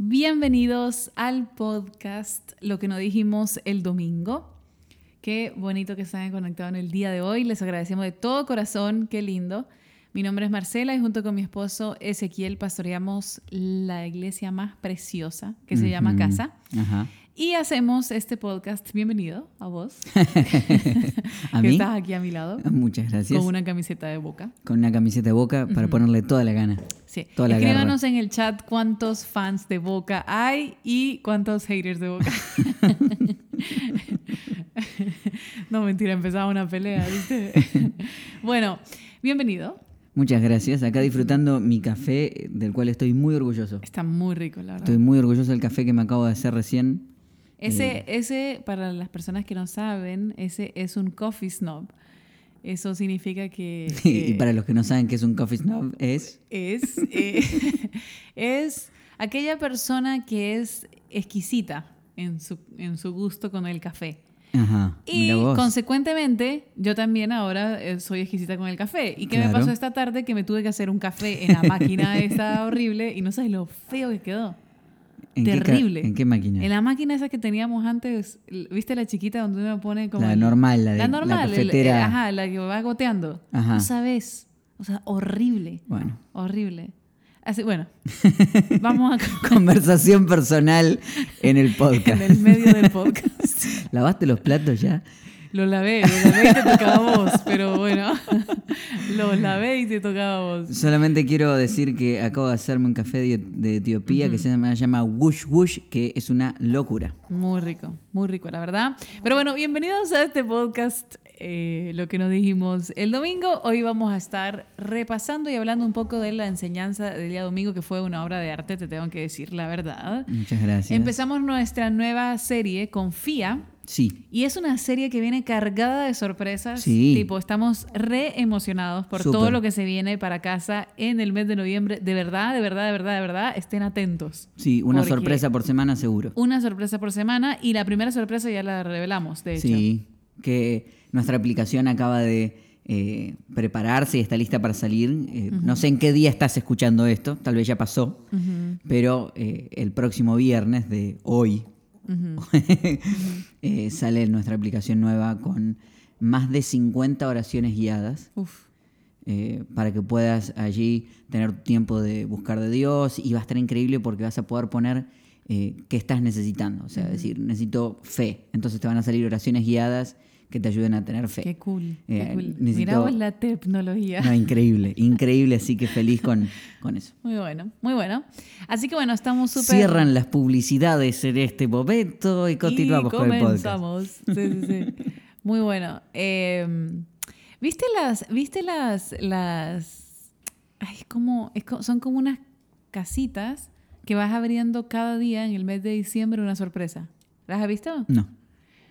Bienvenidos al podcast Lo que nos dijimos el domingo. Qué bonito que están conectados en el día de hoy. Les agradecemos de todo corazón. Qué lindo. Mi nombre es Marcela y junto con mi esposo Ezequiel pastoreamos la iglesia más preciosa que se llama Casa. Ajá. Y hacemos este podcast. Bienvenido a vos. ¿A que mí? estás aquí a mi lado Muchas gracias. con una camiseta de boca. Con una camiseta de boca para ponerle toda la gana. Sí. Toda la Escríbanos en el chat cuántos fans de Boca hay y cuántos haters de Boca. no, mentira, empezaba una pelea, ¿viste? bueno, bienvenido. Muchas gracias. Acá disfrutando mi café, del cual estoy muy orgulloso. Está muy rico, la verdad. Estoy muy orgulloso del café que me acabo de hacer recién. Ese, ese, para las personas que no saben, ese es un coffee snob. Eso significa que... y eh, para los que no saben qué es un coffee snob, es... es, eh, es aquella persona que es exquisita en su, en su gusto con el café. Ajá. Y consecuentemente, yo también ahora eh, soy exquisita con el café. ¿Y qué me Claro. pasó esta tarde? Que me tuve que hacer un café en la máquina esta horrible y no sabes lo feo que quedó. ¿En qué terrible. ¿En qué máquina? En la máquina esa que teníamos antes, ¿viste la chiquita donde uno pone como... La el- normal, la de- la normal, el- cafetera. eh, ajá, la que va goteando. Ajá. No sabes. O sea, horrible. Bueno, Horrible. Así, bueno, vamos a... conversación personal en el en podcast. el medio del podcast. ¿Lavaste los platos ya? Lo lavé, lo lavé y te tocaba a vos, pero bueno, lo lavé y te tocaba a vos. Solamente quiero decir que acabo de hacerme un café de, de Etiopía que se llama, llama Wush Wush, que es una locura. Muy rico, muy rico, la verdad. Pero bueno, bienvenidos a este podcast, eh, lo que nos dijimos el domingo. Hoy vamos a estar repasando y hablando un poco de la enseñanza del día domingo, que fue una obra de arte, te tengo que decir la verdad. Muchas gracias. Empezamos nuestra nueva serie, Confía. Sí, Y es una serie que viene cargada de sorpresas. Sí. Tipo, estamos re emocionados por todo lo que se viene para casa en el mes de noviembre. De verdad, de verdad, de verdad, de verdad, estén atentos. sí, una sorpresa por semana seguro. Una sorpresa por semana y la primera sorpresa ya la revelamos, de hecho. Sí, que nuestra aplicación acaba de eh, prepararse y está lista para salir. Eh, No sé en qué día estás escuchando esto, tal vez ya pasó, pero eh, el próximo viernes de hoy sale nuestra aplicación nueva con más de 50 oraciones guiadas. Uf. para que puedas allí tener tiempo de buscar de Dios y va a estar increíble porque vas a poder poner qué estás necesitando. O sea, decir, necesito fe. Entonces te van a salir oraciones guiadas que te ayuden a tener fe. Qué cool. qué Eh, cool. necesito- Mirá la tecnología. No, increíble, increíble, así que feliz con, con eso. Muy bueno, muy bueno. Así que bueno, estamos súper... Cierran las publicidades en este momento y continuamos y con el podcast. comenzamos. Sí, sí, sí. Muy bueno. Eh, ¿Viste las, viste las, las, ay, es como, es son como unas casitas que vas abriendo cada día en el mes de diciembre una sorpresa. ¿Las has visto? No.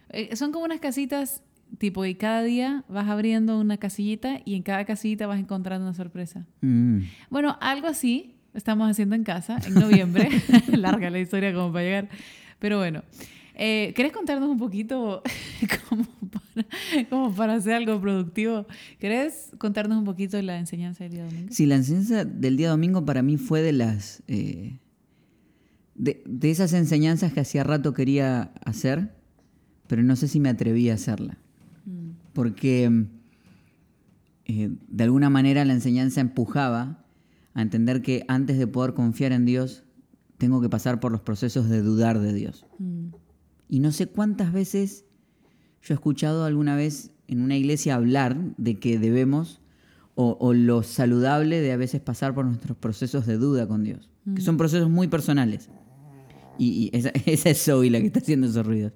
Eh, son como unas casitas, tipo, y cada día vas abriendo una casillita y en cada casillita vas encontrando una sorpresa. Mm. Bueno, algo así estamos haciendo en casa en noviembre. Larga la historia como para llegar. Pero bueno, eh, ¿querés contarnos un poquito como para, como para hacer algo productivo? ¿Querés contarnos un poquito de la enseñanza del día domingo? Sí, la enseñanza del día domingo para mí fue de las. eh, de, de esas enseñanzas que hacía rato quería hacer, pero no sé si me atreví a hacerla. Porque eh, de alguna manera la enseñanza empujaba a entender que antes de poder confiar en Dios, tengo que pasar por los procesos de dudar de Dios. Mm, Y no sé cuántas veces yo he escuchado alguna vez en una iglesia hablar de que debemos, o, o lo saludable de a veces pasar por nuestros procesos de duda con Dios, que son procesos muy personales. Y, y esa, esa es Zoe la que está haciendo esos ruidos,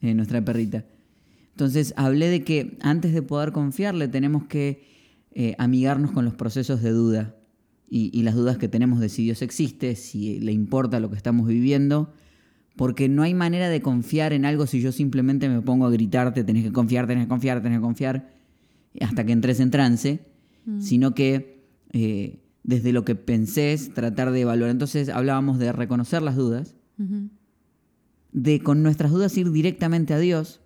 eh, nuestra perrita. Entonces hablé de que antes de poder confiarle tenemos que eh, amigarnos con los procesos de duda y, y las dudas que tenemos de si Dios existe, si le importa lo que estamos viviendo, porque no hay manera de confiar en algo si yo simplemente me pongo a gritarte, tenés que confiar, tenés que confiar, tenés que confiar, hasta que entres en trance, sino que eh, desde lo que pensés, tratar de evaluar. Entonces hablábamos de reconocer las dudas, de con nuestras dudas ir directamente a Dios,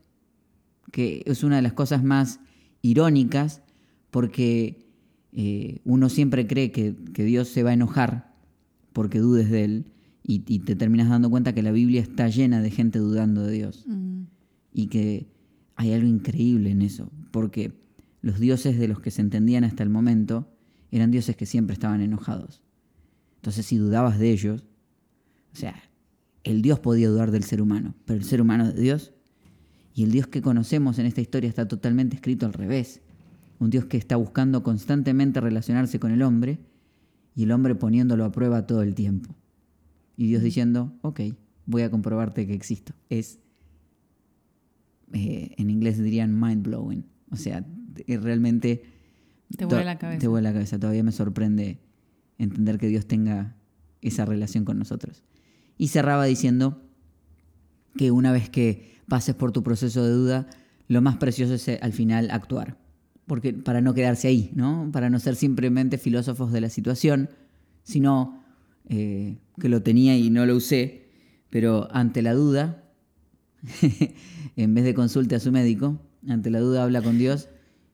que es una de las cosas más irónicas, porque eh, uno siempre cree que, que Dios se va a enojar porque dudes de Él, Y, y te terminas dando cuenta que la Biblia está llena de gente dudando de Dios. Mm, Y que hay algo increíble en eso, porque los dioses de los que se entendían hasta el momento eran dioses que siempre estaban enojados. Entonces si dudabas de ellos, o sea, el Dios podía dudar del ser humano, pero el ser humano de Dios, y el Dios que conocemos en esta historia está totalmente escrito al revés. Un Dios que está buscando constantemente relacionarse con el hombre y el hombre poniéndolo a prueba todo el tiempo. Y Dios diciendo, ok, voy a comprobarte que existo. Es, eh, en inglés dirían mind blowing. O sea, te- realmente... Te vuela la cabeza. Te vuela la cabeza. Todavía me sorprende entender que Dios tenga esa relación con nosotros. Y cerraba diciendo que una vez que pases por tu proceso de duda, lo más precioso es eh, al final actuar. Porque para no quedarse ahí, ¿no? Para no ser simplemente filósofos de la situación, sino eh, que lo tenía y no lo usé, pero ante la duda, en vez de consulte a su médico, ante la duda habla con Dios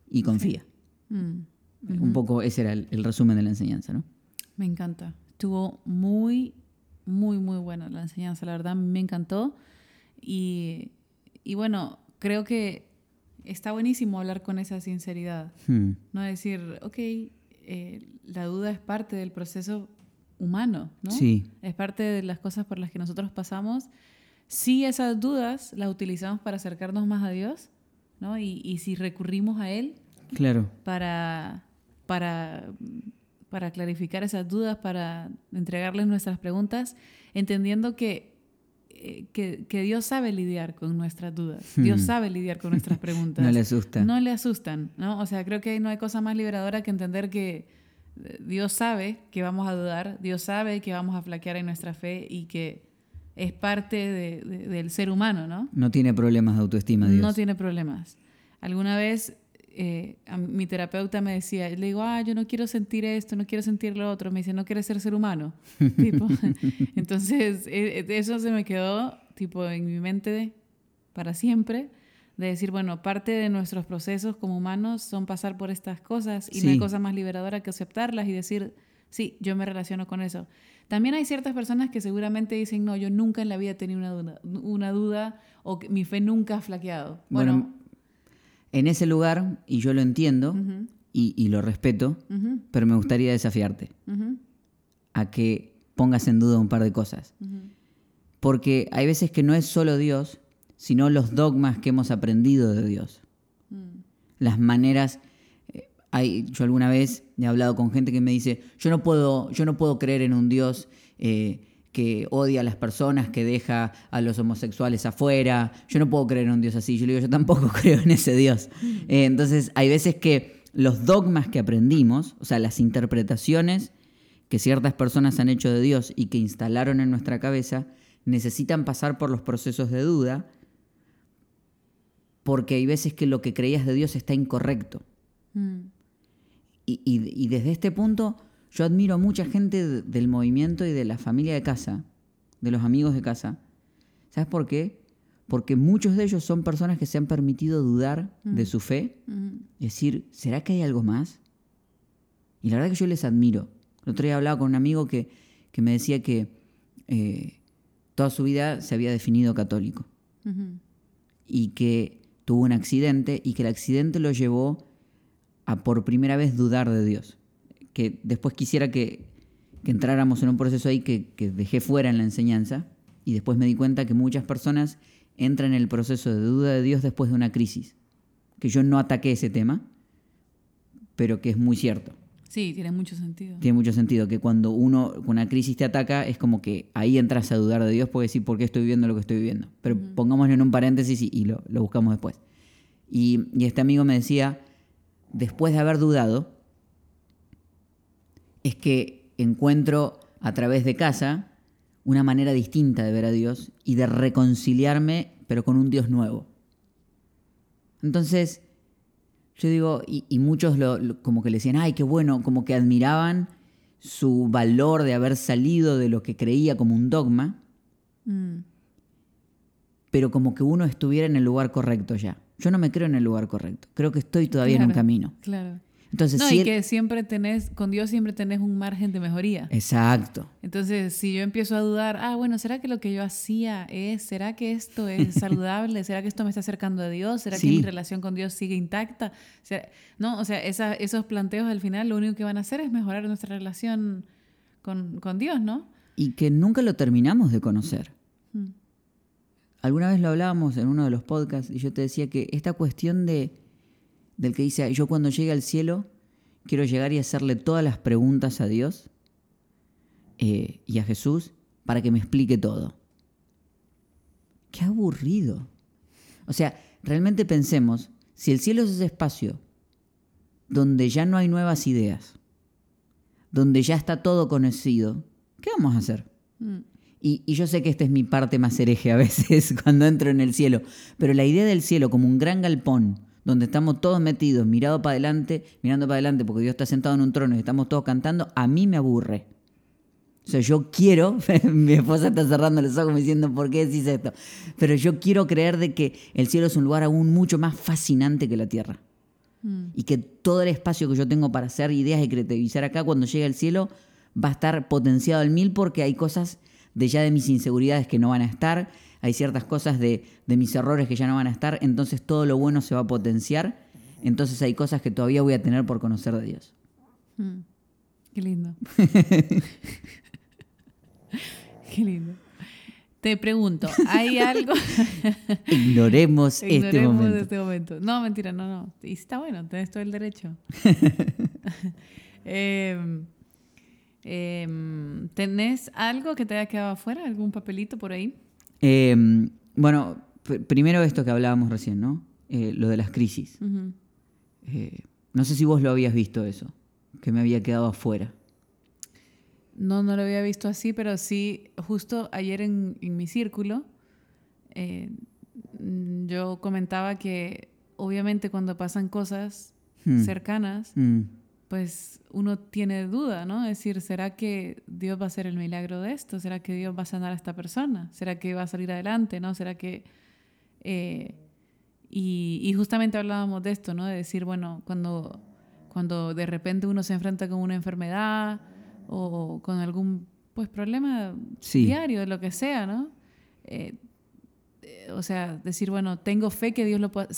y confía. mm. Un poco ese era el, el resumen de la enseñanza, ¿no? Me encanta. Estuvo muy, muy, muy buena la enseñanza. La verdad, me encantó. Y, y bueno, creo que está buenísimo hablar con esa sinceridad. Hmm. No decir, ok, eh, la duda es parte del proceso humano, ¿no? Sí. Es parte de las cosas por las que nosotros pasamos. Si esas dudas las utilizamos para acercarnos más a Dios, ¿no? Y, y si recurrimos a Él Claro. para, para, para clarificar esas dudas, para entregarles nuestras preguntas, entendiendo que, eh, que, que Dios sabe lidiar con nuestras dudas. Dios sabe lidiar con nuestras preguntas. No le asusta. No le asustan, ¿no? O sea, creo que no hay cosa más liberadora que entender que eh, Dios sabe que vamos a dudar, Dios sabe que vamos a flaquear en nuestra fe y que es parte de- de- del ser humano, ¿no? No tiene problemas de autoestima, Dios. No tiene problemas. Alguna vez eh, a mi terapeuta me decía, le digo, ah, yo no quiero sentir esto, no quiero sentir lo otro. Me dice, no quieres ser ser humano. tipo. Entonces, eh, eh, eso se me quedó tipo en mi mente para siempre. De decir, bueno, parte de nuestros procesos como humanos son pasar por estas cosas y no hay Sí. cosa más liberadora que aceptarlas y decir, sí, yo me relaciono con eso. También hay ciertas personas que seguramente dicen, no, yo nunca en la vida he tenido una duda, una duda o que mi fe nunca ha flaqueado. Bueno, Bueno, En ese lugar, y yo lo entiendo y, y lo respeto, pero me gustaría desafiarte a que pongas en duda un par de cosas. Porque hay veces que no es solo Dios, sino los dogmas que hemos aprendido de Dios. Mm. Las maneras. eh, Hay, yo alguna vez he hablado con gente que me dice, yo no puedo, yo no puedo creer en un Dios eh, que odia a las personas, que deja a los homosexuales afuera. Yo no puedo creer en un Dios así. Yo le digo, yo tampoco creo en ese Dios. Eh, entonces, hay veces que los dogmas que aprendimos, o sea, las interpretaciones que ciertas personas han hecho de Dios y que instalaron en nuestra cabeza, necesitan pasar por los procesos de duda, porque hay veces que lo que creías de Dios está incorrecto. Mm. Y, y- y desde este punto yo admiro a mucha gente de- del movimiento y de la familia de casa, de los amigos de casa. ¿Sabes por qué? Porque muchos de ellos son personas que se han permitido dudar de su fe, Ujú. decir, ¿será que hay algo más? Y la verdad que yo les admiro. El otro día hablaba con un amigo que, que me decía que eh, toda su vida se había definido católico y que tuvo un accidente y que el accidente lo llevó a por primera vez dudar de Dios. Que después quisiera que, que entráramos en un proceso ahí que, que dejé fuera en la enseñanza y después me di cuenta que muchas personas entran en el proceso de duda de Dios después de una crisis. Que yo no ataqué ese tema, pero que es muy cierto. Sí, tiene mucho sentido. Tiene mucho sentido que cuando uno, con una crisis te ataca, es como que ahí entras a dudar de Dios, puedes decir por qué estoy viviendo lo que estoy viviendo. Pero pongámoslo en un paréntesis y, y lo, lo buscamos después. Y, y este amigo me decía, después de haber dudado, es que encuentro a través de casa una manera distinta de ver a Dios y de reconciliarme, pero con un Dios nuevo. Entonces, yo digo, y, y muchos lo- lo- como que le decían, ay, qué bueno, como que admiraban su valor de haber salido de lo que creía como un dogma, Mm. pero como que uno estuviera en el lugar correcto ya. Yo no me creo en el lugar correcto, creo que estoy todavía en un camino. Claro. Entonces, No, si y que siempre tenés, con Dios siempre tenés un margen de mejoría. Exacto. Entonces, si yo empiezo a dudar, ah, bueno, ¿será que lo que yo hacía es, será que esto es saludable? ¿Será que esto me está acercando a Dios? ¿Será que mi relación con Dios sigue intacta? ¿Será- No, o sea, esa- esos planteos al final lo único que van a hacer es mejorar nuestra relación con, con Dios, ¿no? Y que nunca lo terminamos de conocer. Mm. Alguna vez lo hablábamos en uno de los podcasts y yo te decía que esta cuestión de del que dice, yo cuando llegue al cielo quiero llegar y hacerle todas las preguntas a Dios eh, y a Jesús para que me explique todo. Qué aburrido. O sea, realmente pensemos, si el cielo es ese espacio donde ya no hay nuevas ideas, donde ya está todo conocido, ¿qué vamos a hacer? Mm. Y, y yo sé que esta es mi parte más hereje a veces cuando entro en el cielo, pero la idea del cielo como un gran galpón donde estamos todos metidos, mirado para adelante, mirando para adelante porque Dios está sentado en un trono y estamos todos cantando, a mí me aburre. O sea, yo quiero, mi esposa está cerrando los ojos diciendo, ¿por qué decís esto? Pero yo quiero creer de que el cielo es un lugar aún mucho más fascinante que la tierra. Mm. Y que todo el espacio que yo tengo para hacer ideas y creativizar acá cuando llegue al cielo va a estar potenciado al mil porque hay cosas de ya de mis inseguridades que no van a estar, hay ciertas cosas de, de mis errores que ya no van a estar, entonces todo lo bueno se va a potenciar, entonces hay cosas que todavía voy a tener por conocer de Dios. Mm. Qué lindo. Qué lindo. Te pregunto, ¿hay algo? Ignoremos, este Ignoremos momento. este momento. No, mentira, no, no. Y está bueno, tenés todo el derecho. Em, em, ¿Tenés algo que te haya quedado afuera? ¿Algún papelito por ahí? Eh, bueno, pr- primero esto que hablábamos recién, ¿no? Eh, lo de las crisis. Eh, no sé si vos lo habías visto eso, que me había quedado afuera. No, no lo había visto así, pero sí, justo ayer en, en mi círculo, eh, yo comentaba que obviamente cuando pasan cosas Hmm. cercanas, Mm, pues uno tiene duda, ¿no? Es decir, ¿será que Dios va a hacer el milagro de esto? ¿Será que Dios va a sanar a esta persona? ¿Será que va a salir adelante? ¿No? ¿Será que... eh, y, y justamente hablábamos de esto, ¿no? De decir, bueno, cuando, cuando de repente uno se enfrenta con una enfermedad o con algún pues problema Sí. diario, lo que sea, ¿no? Eh, eh, o sea, decir, bueno, tengo fe que Dios lo puede...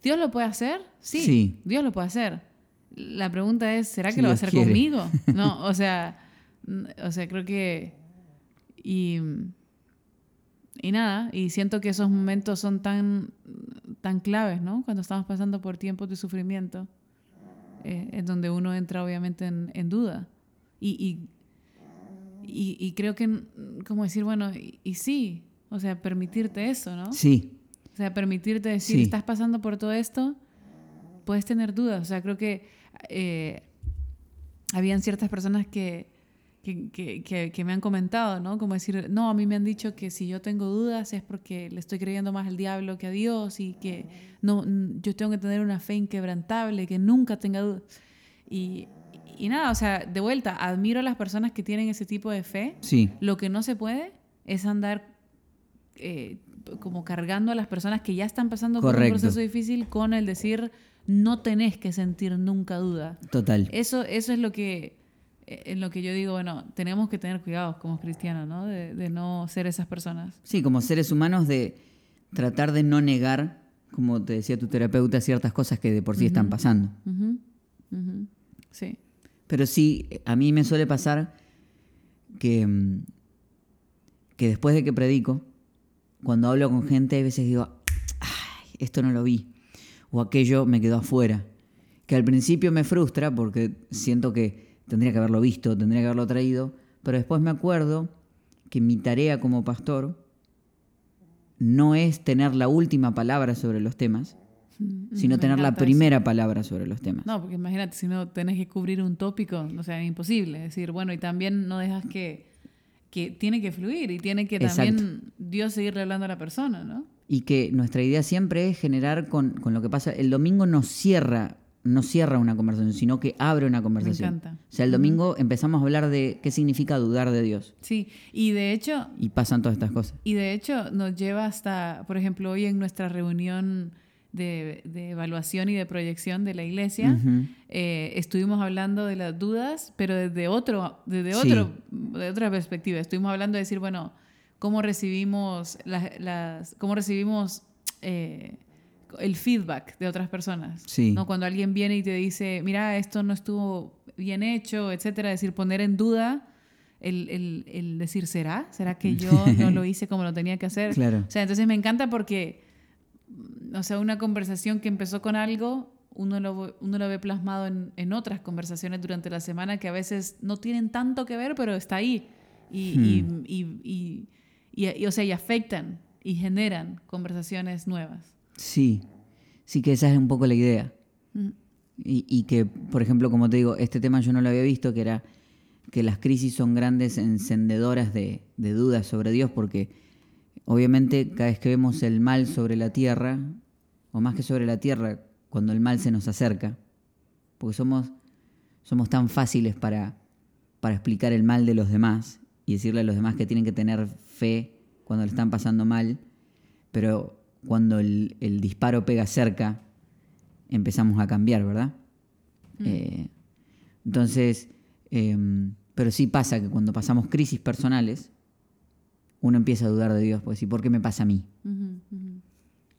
¿Dios lo puede hacer? Sí, Sí. Dios lo puede hacer. La pregunta es, ¿será Si que lo va a hacer quiere. conmigo? No, o sea, o sea, creo que... Y, y nada, y siento que esos momentos son tan, tan claves, ¿no? Cuando estamos pasando por tiempos de sufrimiento, eh, es donde uno entra obviamente en, en duda. Y, y, y, y creo que, como decir, bueno, y, y sí, o sea, permitirte eso, ¿no? Sí, O sea, permitirte decir, Sí. estás pasando por todo esto, puedes tener dudas. O sea, creo que eh, habían ciertas personas que, que, que- que- me han comentado, ¿no? Como decir, no, a mí me han dicho que si yo tengo dudas es porque le estoy creyendo más al diablo que a Dios y que no, yo tengo que tener una fe inquebrantable, que nunca tenga dudas. Y, y nada, o sea, de vuelta, admiro a las personas que tienen ese tipo de fe. sí, Lo que no se puede es andar eh, como cargando a las personas que ya están pasando por un Correcto. proceso difícil con el decir no tenés que sentir nunca duda. total. Eso, eso es lo que, eh, en lo que yo digo, bueno, tenemos que tener cuidado como cristianos, ¿no? De, de no ser esas personas. Sí, como seres humanos de tratar de no negar, como te decía tu terapeuta, ciertas cosas que de por sí están pasando. Sí. Pero sí, a mí me suele pasar que, mm, que después de que predico, cuando hablo con gente, a veces digo, ay, esto no lo vi, o aquello me quedó afuera. Que al principio me frustra porque siento que tendría que haberlo visto, tendría que haberlo traído, pero después me acuerdo que mi tarea como pastor no es tener la última palabra sobre los temas, sino Me tener la eso. primera palabra sobre los temas. No, porque imagínate, si no tenés que cubrir un tópico, o sea, es imposible. Es decir, bueno, y también no dejas que, que tiene que fluir y tiene que Exacto. también Dios seguirle hablando a la persona, ¿no? Y que nuestra idea siempre es generar con, con lo que pasa. El domingo no cierra, no cierra una conversación, sino que abre una conversación. encanta. O sea, el domingo empezamos a hablar de qué significa dudar de Dios. Sí, y de hecho, Y pasan todas estas cosas. y de hecho nos lleva hasta, por ejemplo, hoy en nuestra reunión de, de evaluación y de proyección de la iglesia, eh, estuvimos hablando de las dudas, pero desde, otro, desde otro, de otra perspectiva. Estuvimos hablando de decir, bueno, cómo recibimos, las, las- cómo recibimos eh, el feedback de otras personas. Sí. ¿no? Cuando alguien viene y te dice, mira, esto no estuvo bien hecho, etcétera, es decir, poner en duda el, el- el decir, ¿será? ¿Será que yo no lo hice como lo tenía que hacer? Claro. O sea, entonces me encanta porque, o sea, una conversación que empezó con algo, uno lo, uno lo ve plasmado en, en otras conversaciones durante la semana que a veces no tienen tanto que ver, pero está ahí. Y, Hmm. y, y- y- y- y, o sea, y afectan y generan conversaciones nuevas. Sí, sí que esa es un poco la idea. Mm. Y, y que, por ejemplo, como te digo, este tema yo no lo había visto, que era que las crisis son grandes encendedoras de, de dudas sobre Dios, porque obviamente cada vez que vemos el mal sobre la tierra, o más que sobre la tierra, cuando el mal se nos acerca, porque somos, somos tan fáciles para, para explicar el mal de los demás y decirle a los demás que tienen que tener fe cuando le están pasando mal, pero cuando el, el disparo pega cerca, empezamos a cambiar, ¿verdad? Eh, entonces, em, pero sí pasa que cuando pasamos crisis personales, uno empieza a dudar de Dios, pues, ¿y por qué me pasa a mí?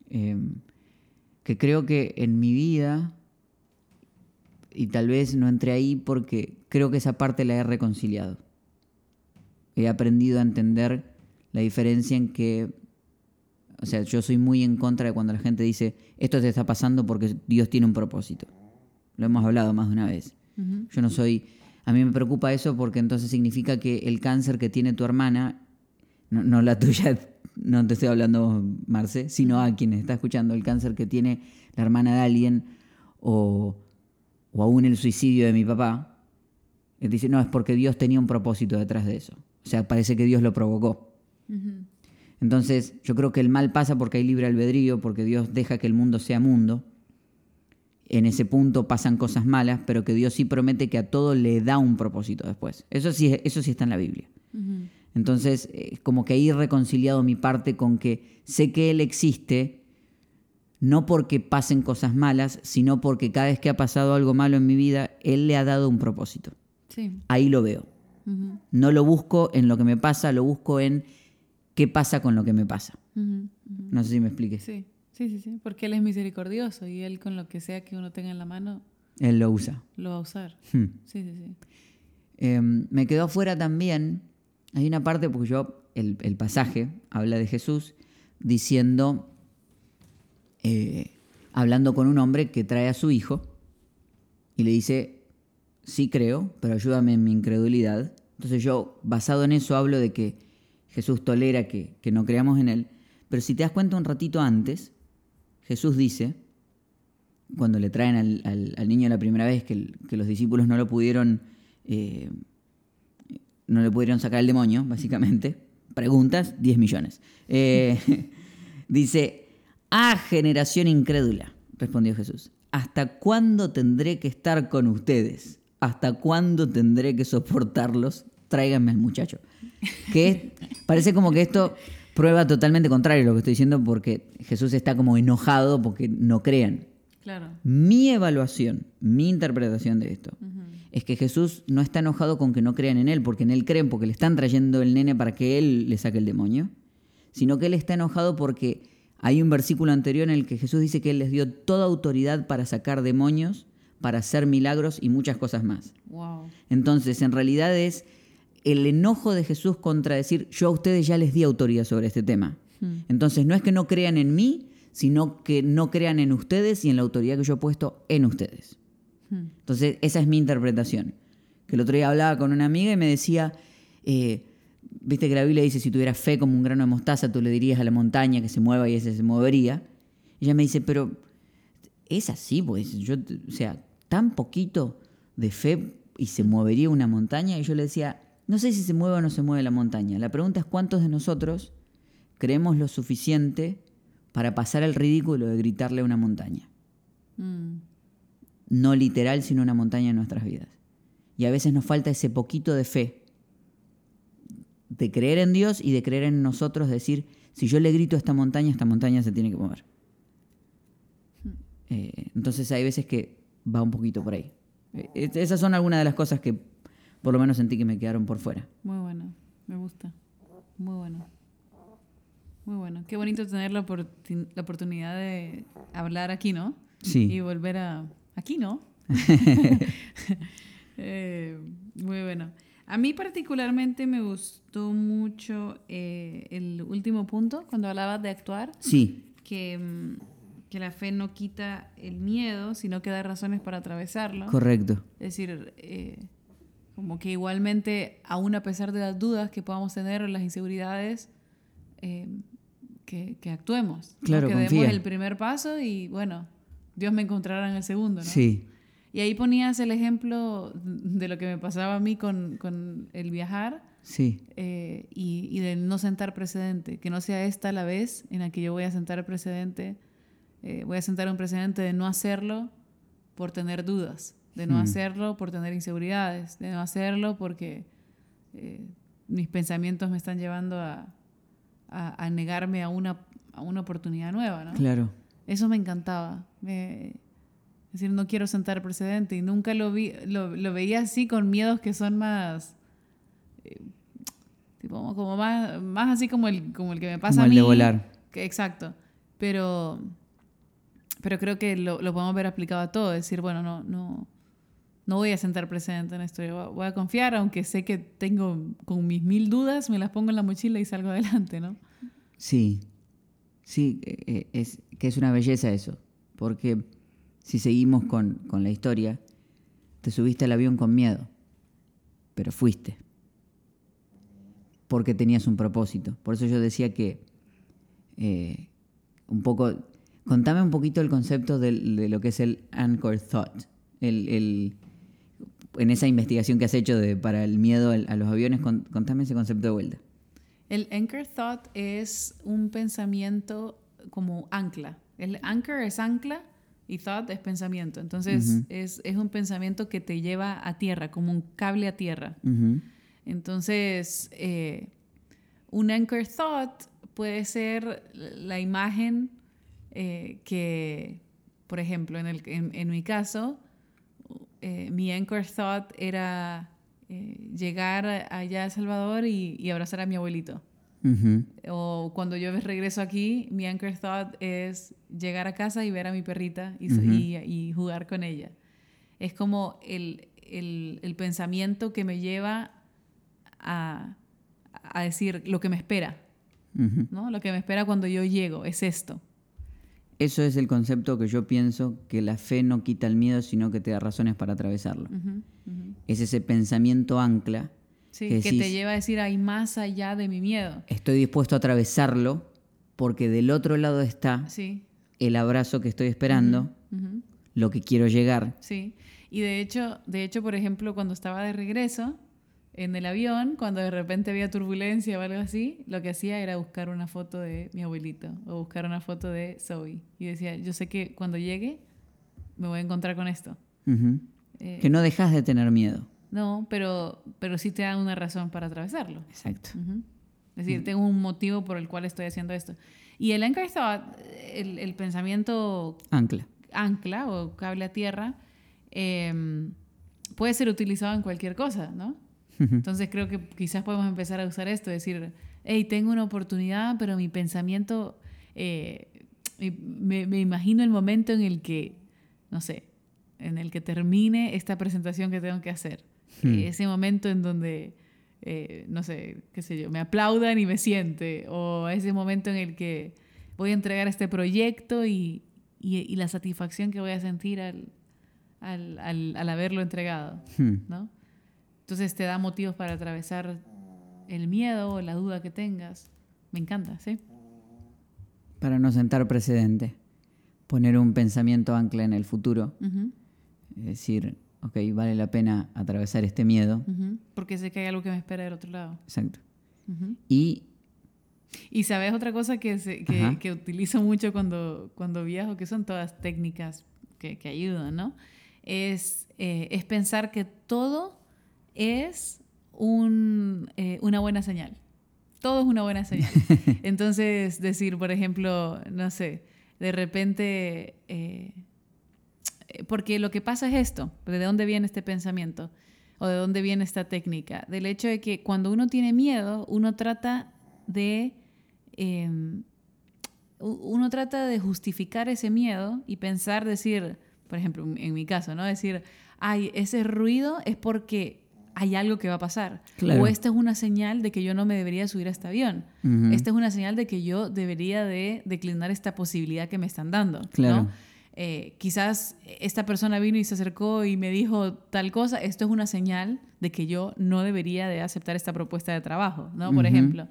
Em, que creo que en mi vida, y tal vez no entré ahí porque creo que esa parte la he reconciliado. He aprendido a entender la diferencia en que, o sea, yo soy muy en contra de cuando la gente dice, esto te está pasando porque Dios tiene un propósito. Lo hemos hablado más de una vez. Yo no soy, a mí me preocupa eso porque entonces significa que el cáncer que tiene tu hermana, no, no la tuya, no te estoy hablando Marce, sino a quien está escuchando, el cáncer que tiene la hermana de alguien o, o aún el suicidio de mi papá, él dice, no, es porque Dios tenía un propósito detrás de eso. O sea, parece que Dios lo provocó. Entonces, yo creo que el mal pasa porque hay libre albedrío, porque Dios deja que el mundo sea mundo. En ese punto pasan cosas malas, pero que Dios sí promete que a todo le da un propósito después. Eso sí, eso sí está en la Biblia. Entonces, es como que ahí he reconciliado mi parte con que sé que Él existe, no porque pasen cosas malas, sino porque cada vez que ha pasado algo malo en mi vida, Él le ha dado un propósito. Sí. Ahí lo veo. No lo busco en lo que me pasa, lo busco en qué pasa con lo que me pasa. No sé si me expliques. Sí, sí, sí, sí, porque Él es misericordioso y Él con lo que sea que uno tenga en la mano Él lo usa. lo va a usar. Hmm. Sí, sí, sí. Eh, me quedó afuera también, hay una parte, porque yo, el, el pasaje habla de Jesús diciendo, eh, hablando con un hombre que trae a su hijo y le dice, sí creo, pero ayúdame en mi incredulidad. Entonces yo, basado en eso, hablo de que Jesús tolera que, no creamos en Él. Pero si te das cuenta un ratito antes, Jesús dice, cuando le traen al, niño la primera vez, que los discípulos no lo pudieron, eh, no le pudieron sacar el demonio, básicamente. Preguntas, 10 millones. Eh, dice, ah, generación incrédula, respondió Jesús. ¿Hasta cuándo tendré que estar con ustedes? ¿Hasta cuándo tendré que soportarlos? Tráiganme al muchacho. Que parece como que esto prueba totalmente contrario a lo que estoy diciendo porque Jesús está como enojado porque no crean. Claro. Mi evaluación, mi interpretación de esto, es que Jesús no está enojado con que no crean en Él, porque en Él creen, porque le están trayendo el nene para que Él le saque el demonio, sino que Él está enojado porque hay un versículo anterior en el que Jesús dice que Él les dio toda autoridad para sacar demonios, para hacer milagros y muchas cosas más. Wow. Entonces, en realidad es el enojo de Jesús contra decir, yo a ustedes ya les di autoridad sobre este tema. Entonces, no es que no crean en mí, sino que no crean en ustedes y en la autoridad que yo he puesto en ustedes. Entonces, esa es mi interpretación. Que el otro día hablaba con una amiga y me decía, eh, viste que la Biblia dice, si tuvieras fe como un grano de mostaza, tú le dirías a la montaña que se mueva y ese se movería. Ella me dice, pero es así, pues, yo, o sea, tan poquito de fe y se movería una montaña. Y yo le decía, no sé si se mueve o no se mueve la montaña. La pregunta es cuántos de nosotros creemos lo suficiente para pasar el ridículo de gritarle a una montaña. Mm. No literal, sino una montaña en nuestras vidas. Y a veces nos falta ese poquito de fe, de creer en Dios y de creer en nosotros, decir, si yo le grito a esta montaña, esta montaña se tiene que mover. Eh, entonces hay veces que va un poquito por ahí. Eh, esas son algunas de las cosas que por lo menos sentí que me quedaron por fuera. Muy bueno, me gusta. Muy bueno. Muy bueno. Qué bonito tener la, la oportunidad de hablar aquí, ¿no? Sí. Y volver a... Aquí, ¿no? Eh, muy bueno. A mí particularmente me gustó mucho eh, el último punto, cuando hablabas de actuar. Sí. Que, mm, que, la fe no quita el miedo, sino que da razones para atravesarlo. Correcto. Es decir, eh, como que igualmente, aún a pesar de las dudas que podamos tener o las inseguridades, que, que, actuemos. Claro, Que confía. demos el primer paso y bueno, Dios me encontrará en el segundo, ¿no? Sí. Y ahí ponías el ejemplo de lo que me pasaba a mí con, con el viajar Sí. eh, y, y de no sentar precedente, que no sea esta la vez en la que yo voy a sentar precedente, eh, voy a sentar un precedente de no hacerlo por tener dudas, de no Hmm. hacerlo por tener inseguridades, de no hacerlo porque eh, mis pensamientos me están llevando a, a, a negarme a una, a una oportunidad nueva, ¿no? Claro. Eso me encantaba. Me- es decir, no quiero sentar precedente y nunca lo vi, lo, lo veía así con miedos que son más, eh, tipo, como más, más así como el, como el que me pasa Como a el mí. de volar. Que- exacto. Pero, pero creo que lo, lo podemos ver aplicado a todo. Decir, bueno, no, no, no voy a sentar precedente en esto. Yo voy a confiar, aunque sé que tengo con mis mil dudas, me las pongo en la mochila y salgo adelante, ¿no? Sí. Sí, eh, eh, es que es una belleza eso. Porque si seguimos con, con la historia, te subiste al avión con miedo, pero fuiste. Porque tenías un propósito. Por eso yo decía que eh, un poco. Contame un poquito el concepto de lo que es el anchor thought. El, el- en esa investigación que has hecho de, para el miedo a los aviones, con- contame ese concepto de vuelta. El anchor thought es un pensamiento como ancla. El anchor es ancla y thought es pensamiento. Entonces es, es un pensamiento que te lleva a tierra, como un cable a tierra. Entonces, eh, un anchor thought puede ser la imagen eh, que, por ejemplo, en, el, en, en mi caso, eh, mi anchor thought era eh, llegar allá a El Salvador y, y abrazar a mi abuelito. Ujú. O cuando yo regreso aquí, mi anchor thought es llegar a casa y ver a mi perrita y, Ujú. y- y jugar con ella. Es como el, el- el pensamiento que me lleva a, a decir lo que me espera, Ujú. ¿no? Lo que me espera cuando yo llego es esto. Eso es el concepto que yo pienso que la fe no quita el miedo, sino que te da razones para atravesarlo. Es ese pensamiento ancla. Sí, Que que, decís- te lleva a decir hay más allá de mi miedo. Estoy dispuesto a atravesarlo porque del otro lado está Sí. el abrazo que estoy esperando, lo que quiero llegar. Sí, y de hecho, de hecho, por ejemplo, cuando estaba de regreso en el avión, cuando de repente había turbulencia o algo así, lo que hacía era buscar una foto de mi abuelito o buscar una foto de Zoe. Y decía, yo sé que cuando llegue me voy a encontrar con esto. Ujú. Eh, Que no dejas de tener miedo. no, pero, pero sí te da una razón para atravesarlo. Exacto. Ujú. Es decir, tengo un motivo por el cual estoy haciendo esto. Y el anchor thought, el, el pensamiento Ancla. ancla o cable a tierra eh, puede ser utilizado en cualquier cosa, ¿no? Entonces creo que quizás podemos empezar a usar esto, decir, hey, tengo una oportunidad, pero mi pensamiento, eh, me, me imagino el momento en el que, no sé, en el que termine esta presentación que tengo que hacer. Hmm. Ese momento en donde, eh, no sé, qué sé yo, me aplaudan y me siente, o ese momento en el que voy a entregar este proyecto y, y, y la satisfacción que voy a sentir al, al, al, al haberlo entregado, Hmm. ¿no? Entonces te da motivos para atravesar el miedo o la duda que tengas. Me encanta, ¿sí? Para no sentar precedente. Poner un pensamiento ancla en el futuro. Ujú, Es decir, ok, vale la pena atravesar este miedo. Porque sé que hay algo que me espera del otro lado. Exacto. Ujú. Y Y sabes otra cosa que, se- que, Ajá. que utilizo mucho cuando, cuando viajo, que son todas técnicas que, que ayudan, ¿no? Es, eh, es pensar que todo es un, eh, una buena señal. Todo es una buena señal. Entonces, decir, por ejemplo, no sé, de repente, eh, porque lo que pasa es esto, ¿de dónde viene este pensamiento? ¿O de dónde viene esta técnica? Del hecho de que cuando uno tiene miedo, uno trata de... em, uno trata de justificar ese miedo y pensar, decir, por ejemplo, en mi caso, ¿no? Decir, ay, ese ruido es porque hay algo que va a pasar. Claro. O esta es una señal de que yo no me debería subir a este avión. Esta es una señal de que yo debería de declinar esta posibilidad que me están dando. ¿no? Claro. Eh, quizás esta persona vino y se acercó y me dijo tal cosa. Esto es una señal de que yo no debería de aceptar esta propuesta de trabajo, ¿no? Por ejemplo.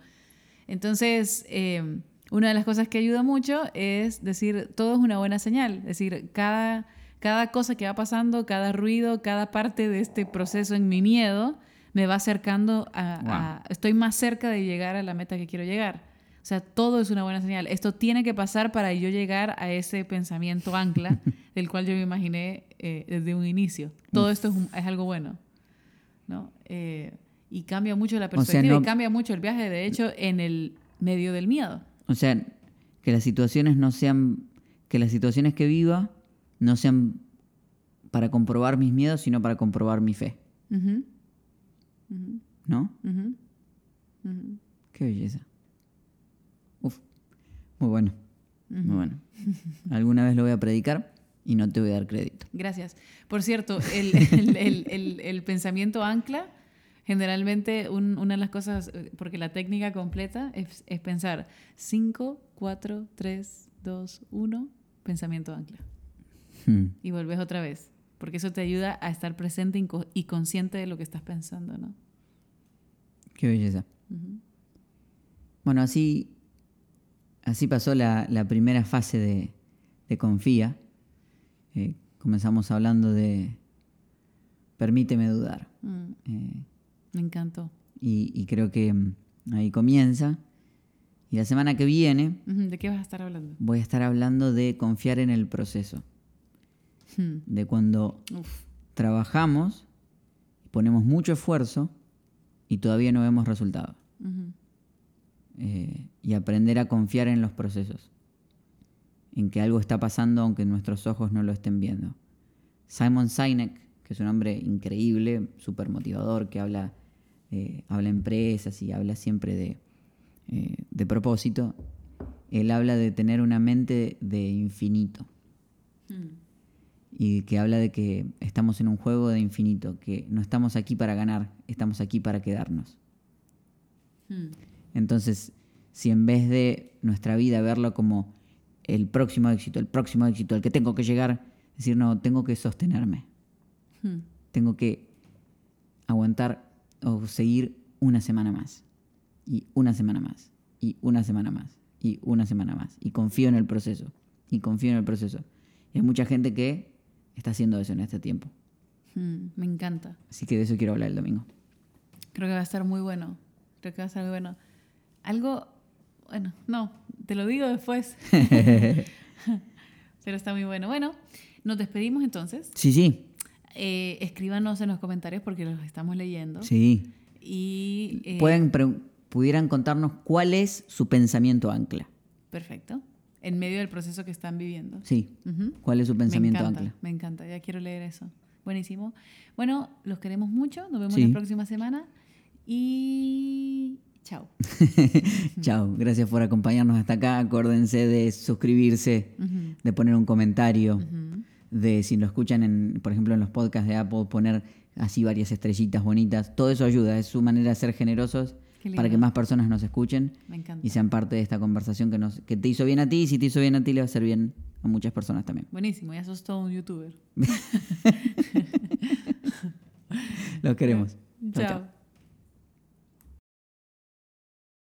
Entonces, eh, una de las cosas que ayuda mucho es decir, todo es una buena señal. Es decir, cada, cada cosa que va pasando, cada ruido, cada parte de este proceso en mi miedo me va acercando a, a- estoy más cerca de llegar a la meta que quiero llegar. O sea, todo es una buena señal. Esto tiene que pasar para yo llegar a ese pensamiento ancla del cual yo me imaginé eh, desde un inicio. Todo esto es, un- es algo bueno. ¿no? Eh, y cambia mucho la sea, perspectiva no- y cambia mucho el viaje, de hecho, en el medio del miedo. O sea, que las situaciones no sean, que las situaciones que viva no sean para comprobar mis miedos, sino para comprobar mi fe, ¿no? Qué belleza. Uf, muy bueno, muy bueno. Alguna vez lo voy a predicar y no te voy a dar crédito. Gracias. Por cierto, el, el- el- el- el pensamiento ancla, generalmente un- una de las cosas, porque la técnica completa es, es pensar 5, 4, 3, 2, 1, pensamiento ancla. Hmm. Y volvés otra vez, porque eso te ayuda a estar presente y co- y consciente de lo que estás pensando, ¿no? Qué belleza. Bueno, así, así pasó la, la primera fase de, de Confía. Eh, comenzamos hablando de Permíteme dudar. Mm, Eh, me encantó. y, y creo que mm, ahí comienza. Y la semana que viene ¿De qué vas a estar hablando? voy a estar hablando de confiar en el proceso. Hmm, De cuando uf, trabajamos, ponemos mucho esfuerzo y todavía no vemos resultados. Eh, y aprender a confiar en los procesos. En que algo está pasando aunque nuestros ojos no lo estén viendo. Simon Sinek, que es un hombre increíble, súper motivador, que habla, eh, habla empresas y habla siempre de, eh, de propósito, él habla de tener una mente de infinito. hmm, y que habla de que estamos en un juego de infinito, que no estamos aquí para ganar, estamos aquí para quedarnos. hmm. Entonces, si en vez de nuestra vida verlo como el próximo éxito, el próximo éxito, el que tengo que llegar, decir, no, tengo que sostenerme, Hmm. tengo que aguantar o seguir una semana más, y una semana más, y una semana más, y una semana más, y confío en el proceso, y confío en el proceso. Y hay mucha gente que está haciendo eso en este tiempo. Hmm, Me encanta. Así que de eso quiero hablar el domingo. Creo que va a estar muy bueno. Creo que va a estar muy bueno. Algo, bueno, no, te lo digo después. Pero está muy bueno. Bueno, nos despedimos entonces. Sí, sí, Eh, escríbanos en los comentarios porque los estamos leyendo. sí. Y eh, Pueden, pudieran contarnos cuál es su pensamiento ancla. perfecto. En medio del proceso que están viviendo. Sí, cuál es su pensamiento me encanta, ancla. Me encanta, ya quiero leer eso. Buenísimo. Bueno, los queremos mucho. Nos vemos Sí. la próxima semana. Y chao. Chao, gracias por acompañarnos hasta acá. Acuérdense de suscribirse, de poner un comentario, de si lo escuchan, en, por ejemplo, en los podcasts de Apple, poner así varias estrellitas bonitas. Todo eso ayuda, es su manera de ser generosos para que más personas nos escuchen Me encanta. y sean parte de esta conversación que, nos, que te hizo bien a ti y si te hizo bien a ti le va a hacer bien a muchas personas también. Buenísimo, ya sos todo un youtuber. Los queremos. Chao. chao.